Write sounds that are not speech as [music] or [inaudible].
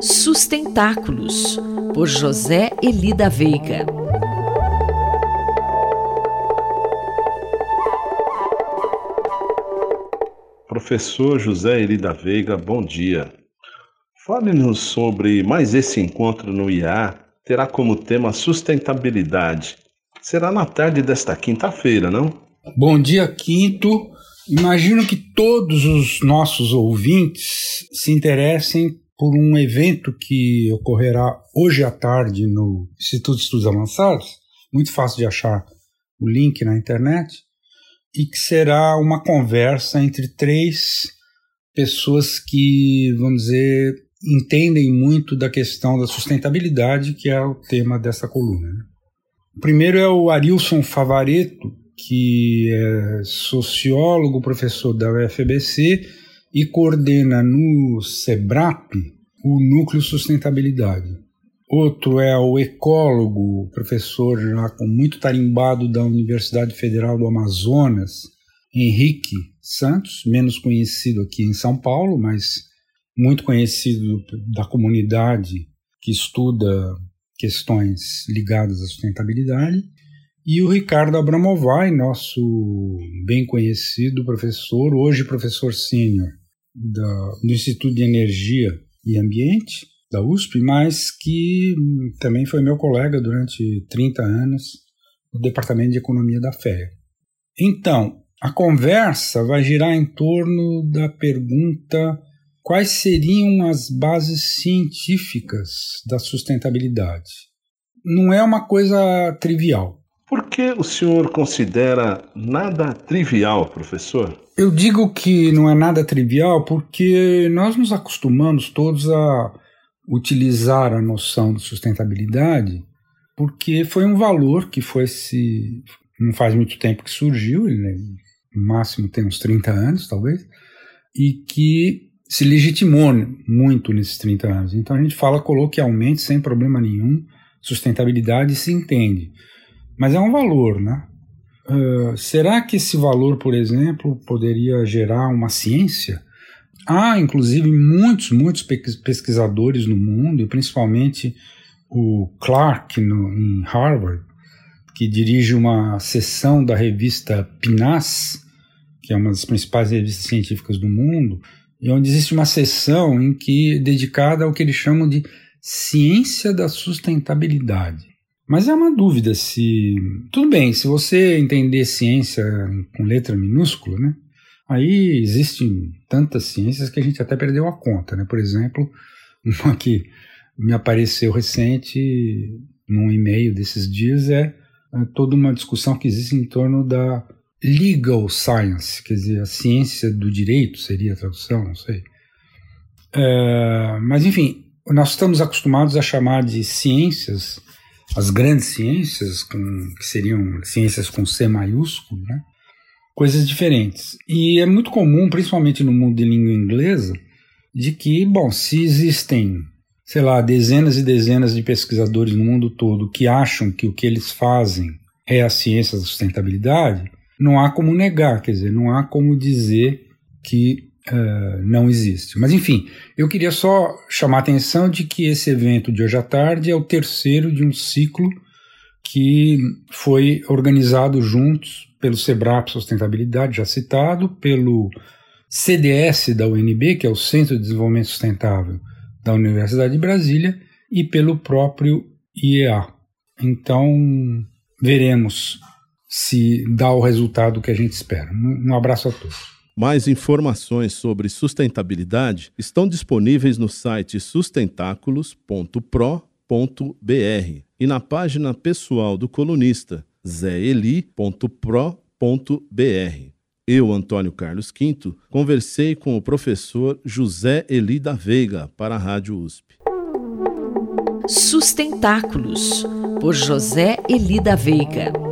Sustentáculos, por José Elida Veiga. Professor José Elida Veiga, bom dia. Fale-nos sobre mais esse encontro no IA, terá como tema sustentabilidade. Será na tarde desta quinta-feira, não? Bom dia, Quinto. Imagino que todos os nossos ouvintes se interessem por um evento que ocorrerá hoje à tarde no Instituto de Estudos Avançados, muito fácil de achar o link na internet, e que será uma conversa entre três pessoas que, vamos dizer, entendem muito da questão da sustentabilidade, que é o tema dessa coluna. Né? O primeiro é o Arilson Favareto, que é sociólogo, professor da UFBC e coordena no SEBRAP o Núcleo Sustentabilidade. Outro é o ecólogo, professor já com muito tarimbado da Universidade Federal do Amazonas, Henrique Santos, menos conhecido aqui em São Paulo, mas muito conhecido da comunidade que estuda questões ligadas à sustentabilidade. E o Ricardo Abramovay, nosso bem conhecido professor, hoje professor sênior do Instituto de Energia e Ambiente da USP, mas que também foi meu colega durante 30 anos no Departamento de Economia da FEA. Então, a conversa vai girar em torno da pergunta quais seriam as bases científicas da sustentabilidade. Não é uma coisa trivial. Por que o senhor considera nada trivial, professor? Eu digo que não é nada trivial porque nós nos acostumamos todos a utilizar a noção de sustentabilidade porque foi um valor que foi se não faz muito tempo que surgiu, né? no máximo tem uns 30 anos, talvez, e que se legitimou muito nesses 30 anos. Então a gente fala coloquialmente, sem problema nenhum, sustentabilidade se entende. Mas é um valor, né? Uh, será que esse valor, por exemplo, poderia gerar uma ciência? Há, inclusive, muitos, muitos pesquisadores no mundo, e principalmente o Clark, no, em Harvard, que dirige uma seção da revista PNAS, que é uma das principais revistas científicas do mundo, e onde existe uma seção em que dedicada ao que eles chamam de ciência da sustentabilidade. Mas é uma dúvida se. Tudo bem, se você entender ciência com letra minúscula, né? Aí existem tantas ciências que a gente até perdeu a conta, né? Por exemplo, [laughs] uma que me apareceu recente num e-mail desses dias é, é toda uma discussão que existe em torno da legal science, quer dizer, a ciência do direito seria a tradução, não sei. É, mas enfim, nós estamos acostumados a chamar de ciências as grandes ciências, com, que seriam ciências com C maiúsculo, né? coisas diferentes. E é muito comum, principalmente no mundo de língua inglesa, de que, bom, se existem, sei lá, dezenas e dezenas de pesquisadores no mundo todo que acham que o que eles fazem é a ciência da sustentabilidade, não há como negar, quer dizer, não há como dizer que uh, não existe. Mas enfim, eu queria só chamar a atenção de que esse evento de hoje à tarde é o terceiro de um ciclo que foi organizado juntos pelo SEBRAP Sustentabilidade, já citado, pelo CDS da UNB, que é o Centro de Desenvolvimento Sustentável da Universidade de Brasília, e pelo próprio IEA. Então, veremos se dá o resultado que a gente espera. Um abraço a todos. Mais informações sobre sustentabilidade estão disponíveis no site sustentáculos.pro.br e na página pessoal do colunista zeli.pro.br. Eu, Antônio Carlos Quinto, conversei com o professor José Eli da Veiga para a Rádio USP. Sustentáculos, por José Eli da Veiga.